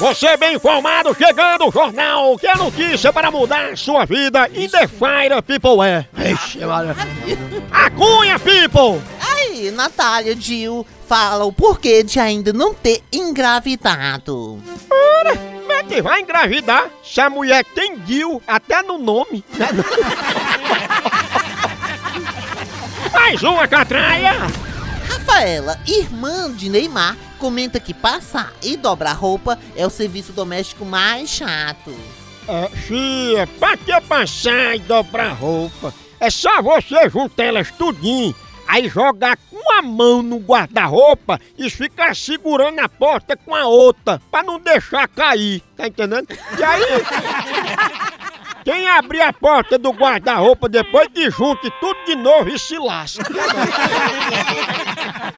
Você bem informado, chegando o jornal, que é notícia para mudar sua vida e The Fire People é. Ixi, Maria. A Cunha People! Aí, Natália Gil fala o porquê de ainda não ter engravidado. Ora, como é que vai engravidar se a mulher tem Gil até no nome? Mais uma catraia! Rafaela, irmã de Neymar, comenta que passar e dobrar roupa é o serviço doméstico mais chato. É, fia, pra que passar e dobrar roupa? É só você juntar elas tudinho, aí jogar com a mão no guarda-roupa e ficar segurando a porta com a outra, pra não deixar cair, tá entendendo? E aí, quem abrir a porta do guarda-roupa depois que junte tudo de novo e se lasca.